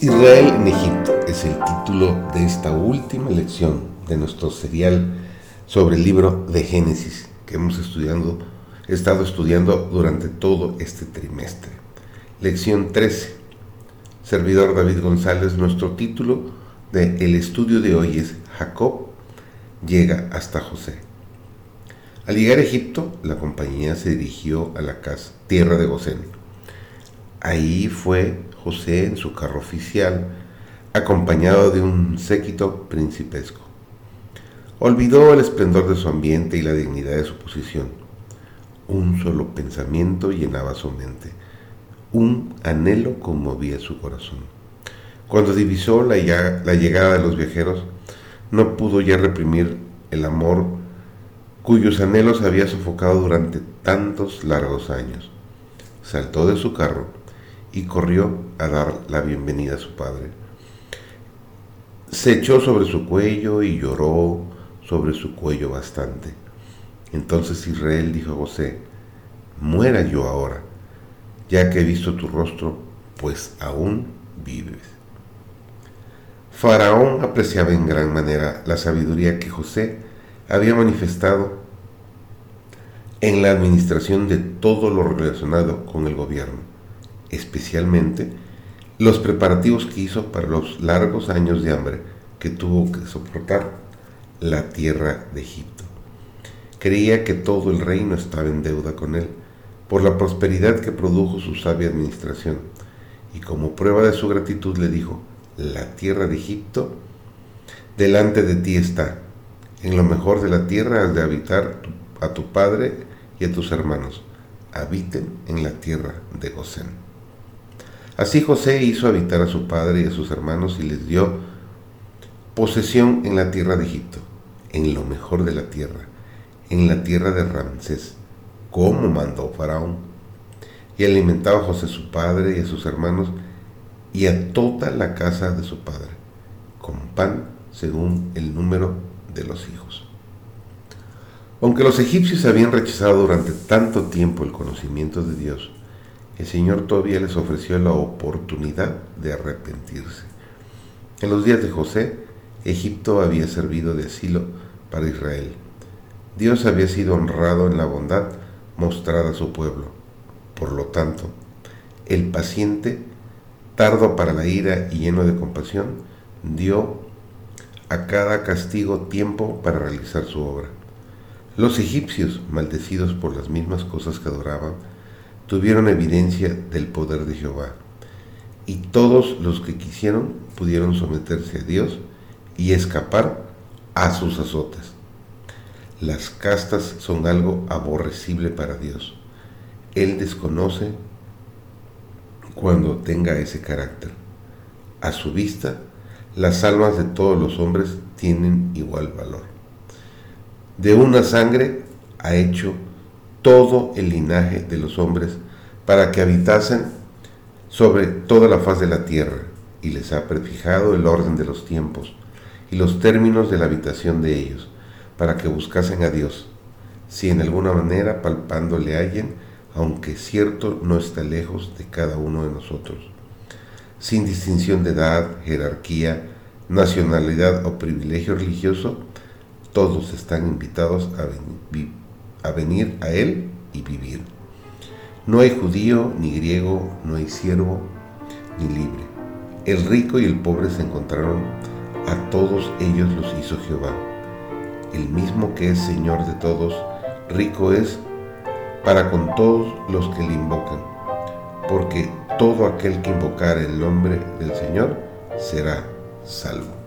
Israel en Egipto es el título de esta última lección de nuestro serial sobre el libro de Génesis que hemos estado estudiando durante todo este trimestre. Lección 13. Servidor David González, nuestro título de el estudio de hoy es Jacob llega hasta José. Al llegar a Egipto, la compañía se dirigió a la casa, tierra de Gosén. Ahí fue José en su carro oficial, acompañado de un séquito principesco. Olvidó el esplendor de su ambiente y la dignidad de su posición. Un solo pensamiento llenaba su mente. Un anhelo conmovía su corazón. Cuando divisó la, la llegada de los viajeros, no pudo ya reprimir el amor cuyos anhelos había sofocado durante tantos largos años. Saltó de su carro y corrió a dar la bienvenida a su padre. Se echó sobre su cuello y lloró sobre su cuello bastante. Entonces Israel dijo a José, muera yo ahora, ya que he visto tu rostro, pues aún vives. Faraón apreciaba en gran manera la sabiduría que José había manifestado en la administración de todo lo relacionado con el gobierno especialmente los preparativos que hizo para los largos años de hambre que tuvo que soportar la tierra de Egipto. Creía que todo el reino estaba en deuda con él por la prosperidad que produjo su sabia administración, y como prueba de su gratitud le dijo, la tierra de Egipto delante de ti está, en lo mejor de la tierra has de habitar a tu padre y a tus hermanos, habiten en la tierra de Gosén. Así José hizo habitar a su padre y a sus hermanos y les dio posesión en la tierra de Egipto, en lo mejor de la tierra, en la tierra de Ramsés, como mandó Faraón. Y alimentaba a José su padre y a sus hermanos y a toda la casa de su padre, con pan según el número de los hijos. Aunque los egipcios habían rechazado durante tanto tiempo el conocimiento de Dios, el Señor todavía les ofreció la oportunidad de arrepentirse. En los días de José, Egipto había servido de asilo para Israel. Dios había sido honrado en la bondad mostrada a su pueblo. Por lo tanto, el paciente, tardo para la ira y lleno de compasión, dio a cada castigo tiempo para realizar su obra. Los egipcios, maldecidos por las mismas cosas que adoraban, tuvieron evidencia del poder de Jehová, y todos los que quisieron pudieron someterse a Dios y escapar a sus azotes. Las castas son algo aborrecible para Dios. Él desconoce cuando tenga ese carácter. A su vista, las almas de todos los hombres tienen igual valor. De una sangre ha hecho todo el linaje de los hombres para que habitasen sobre toda la faz de la tierra, y les ha prefijado el orden de los tiempos y los términos de la habitación de ellos, para que buscasen a Dios, si en alguna manera palpando le hallen, aunque cierto no está lejos de cada uno de nosotros, sin distinción de edad, jerarquía, nacionalidad o privilegio religioso, todos están invitados a, venir a Él y vivir. No hay judío ni griego, no hay siervo ni libre. El rico y el pobre se encontraron, a todos ellos los hizo Jehová. El mismo que es Señor de todos, rico es para con todos los que le invocan, porque todo aquel que invocar el nombre del Señor será salvo.